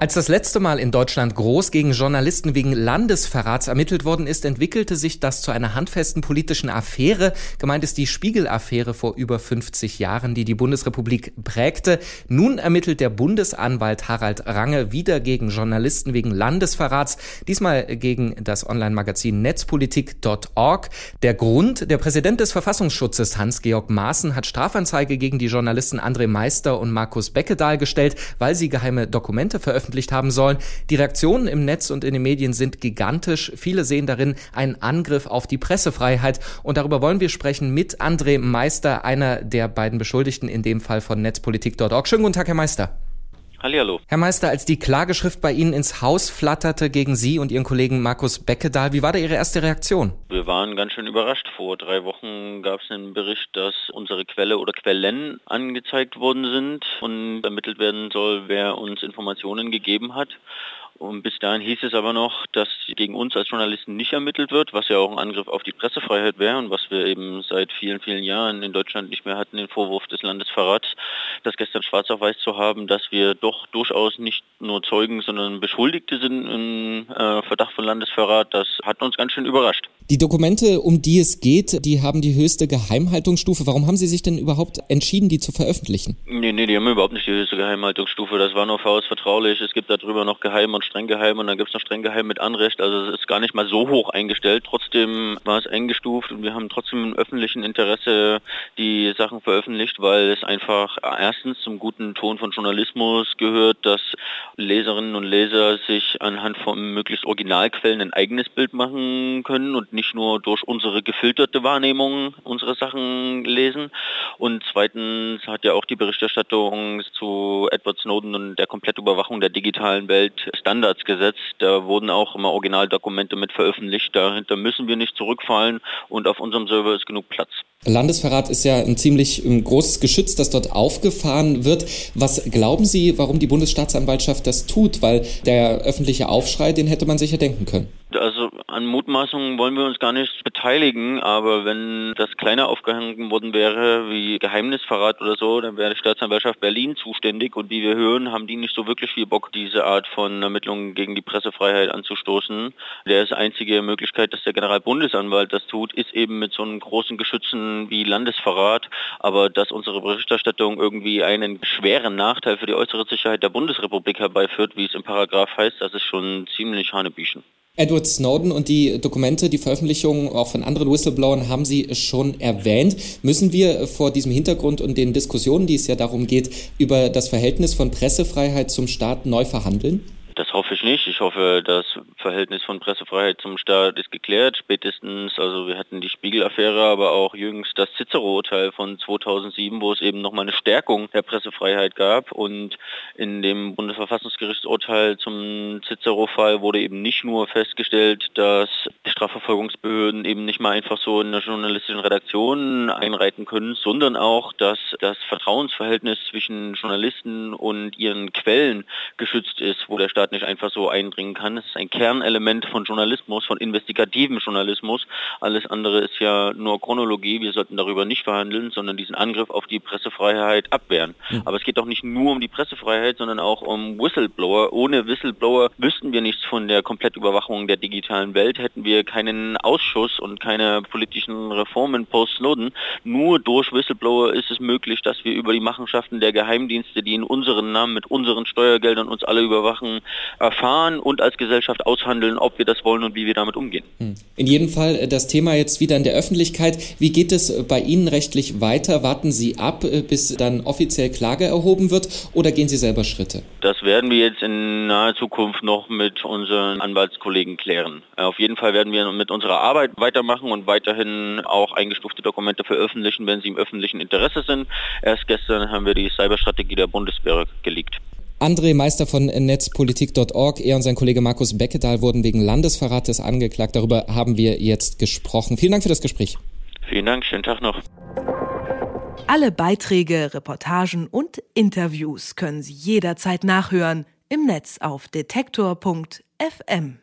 Als das letzte Mal in Deutschland groß gegen Journalisten wegen Landesverrats ermittelt worden ist, entwickelte sich das zu einer handfesten politischen Affäre. Gemeint ist die Spiegel-Affäre vor über 50 Jahren, die die Bundesrepublik prägte. Nun ermittelt der Bundesanwalt Harald Range wieder gegen Journalisten wegen Landesverrats, diesmal gegen das Online-Magazin netzpolitik.org. Der Grund, der Präsident des Verfassungsschutzes Hans-Georg Maaßen hat Strafanzeige gegen die Journalisten André Meister und Markus Beckedahl gestellt, weil sie geheime Dokumente veröffentlicht haben sollen. Die Reaktionen im Netz und in den Medien sind gigantisch. Viele sehen darin einen Angriff auf die Pressefreiheit. Und darüber wollen wir sprechen mit André Meister, einer der beiden Beschuldigten in dem Fall von netzpolitik.org. Schönen guten Tag, Herr Meister. Hallihallo. Herr Meister, als die Klageschrift bei Ihnen ins Haus flatterte gegen Sie und Ihren Kollegen Markus Beckedahl, wie war da Ihre erste Reaktion? Wir waren ganz schön überrascht. Vor drei Wochen gab es einen Bericht, dass unsere Quelle oder Quellen angezeigt worden sind und ermittelt werden soll, wer uns Informationen gegeben hat. Und bis dahin hieß es aber noch, dass gegen uns als Journalisten nicht ermittelt wird, was ja auch ein Angriff auf die Pressefreiheit wäre und was wir eben seit vielen, vielen Jahren in Deutschland nicht mehr hatten, den Vorwurf des Landesverrats, das gestern schwarz auf weiß zu haben, dass wir doch durchaus nicht nur Zeugen, sondern Beschuldigte sind im äh, Verdacht von Landesverrat. Das hat uns ganz schön überrascht. Die Dokumente, um die es geht, die haben die höchste Geheimhaltungsstufe. Warum haben Sie sich denn überhaupt entschieden, die zu veröffentlichen? Nee, nee, die haben überhaupt nicht die höchste Geheimhaltungsstufe. Das war nur vertraulich. Es gibt darüber noch Geheim und streng geheim und dann gibt es noch streng geheim mit Anrecht. Also es ist gar nicht mal so hoch eingestellt. Trotzdem war es eingestuft und wir haben trotzdem im öffentlichen Interesse die Sachen veröffentlicht, weil es einfach erstens zum guten Ton von Journalismus gehört, dass Leserinnen und Leser sich anhand von möglichst Originalquellen ein eigenes Bild machen können und nicht nur durch unsere gefilterte Wahrnehmung unsere Sachen lesen. Und zweitens hat ja auch die Berichterstattung zu Edward Snowden und der Komplettüberwachung der digitalen Welt Standards gesetzt. Da wurden auch immer Originaldokumente mit veröffentlicht. Dahinter müssen wir nicht zurückfallen und auf unserem Server ist genug Platz. Landesverrat ist ja ein ziemlich großes Geschütz, das dort aufgefahren wird. Was glauben Sie, warum die Bundesstaatsanwaltschaft das tut? Weil der öffentliche Aufschrei, den hätte man sich ja denken können. Also an Mutmaßungen wollen wir uns gar nicht beteiligen, aber wenn das kleiner aufgehangen worden wäre, wie Geheimnisverrat oder so, dann wäre die Staatsanwaltschaft Berlin zuständig und wie wir hören, haben die nicht so wirklich viel Bock, diese Art von Ermittlungen gegen die Pressefreiheit anzustoßen. Der ist einzige Möglichkeit, dass der Generalbundesanwalt das tut, ist eben mit so einem großen Geschützen wie Landesverrat, aber dass unsere Berichterstattung irgendwie einen schweren Nachteil für die äußere Sicherheit der Bundesrepublik herbeiführt, wie es im Paragraph heißt, das ist schon ziemlich hanebüchen. Edward Snowden und die Dokumente, die Veröffentlichungen auch von anderen Whistleblowern haben Sie schon erwähnt. Müssen wir vor diesem Hintergrund und den Diskussionen, die es ja darum geht, über das Verhältnis von Pressefreiheit zum Staat neu verhandeln? Das hoffe ich nicht. Ich hoffe, das Verhältnis von Pressefreiheit zum Staat ist geklärt. Spätestens, also wir hatten die Spiegel-Affäre, aber auch jüngst das Cicero-Urteil von 2007, wo es eben nochmal eine Stärkung der Pressefreiheit gab. Und in dem Bundesverfassungsgerichtsurteil zum Cicero-Fall wurde eben nicht nur festgestellt, dass Strafverfolgungsbehörden eben nicht mal einfach so in der journalistischen Redaktion einreiten können, sondern auch, dass das Vertrauensverhältnis zwischen Journalisten und ihren Quellen geschützt ist, wo der Staat nicht einfach so eindringen kann. Es ist ein Kernelement von Journalismus, von investigativem Journalismus. Alles andere ist ja nur Chronologie. Wir sollten darüber nicht verhandeln, sondern diesen Angriff auf die Pressefreiheit abwehren. Mhm. Aber es geht doch nicht nur um die Pressefreiheit, sondern auch um Whistleblower. Ohne Whistleblower wüssten wir nichts von der Komplettüberwachung der digitalen Welt, hätten wir keinen Ausschuss und keine politischen Reformen post-Snowden. Nur durch Whistleblower ist es möglich, dass wir über die Machenschaften der Geheimdienste, die in unseren Namen mit unseren Steuergeldern uns alle überwachen, erfahren und als Gesellschaft aushandeln, ob wir das wollen und wie wir damit umgehen. Hm. In jedem Fall äh, das Thema jetzt wieder in der Öffentlichkeit. Wie geht es äh, bei Ihnen rechtlich weiter? Warten Sie ab, äh, bis dann offiziell Klage erhoben wird oder gehen Sie selber Schritte? Das werden wir jetzt in naher Zukunft noch mit unseren Anwaltskollegen klären. Auf jeden Fall werden wir mit unserer Arbeit weitermachen und weiterhin auch eingestufte Dokumente veröffentlichen, wenn sie im öffentlichen Interesse sind. Erst gestern haben wir die Cyberstrategie der Bundeswehr geleakt. André Meister von netzpolitik.org, er und sein Kollege Markus Beckedahl wurden wegen Landesverrates angeklagt. Darüber haben wir jetzt gesprochen. Vielen Dank für das Gespräch. Vielen Dank, schönen Tag noch. Alle Beiträge, Reportagen und Interviews können Sie jederzeit nachhören im Netz auf detektor.fm.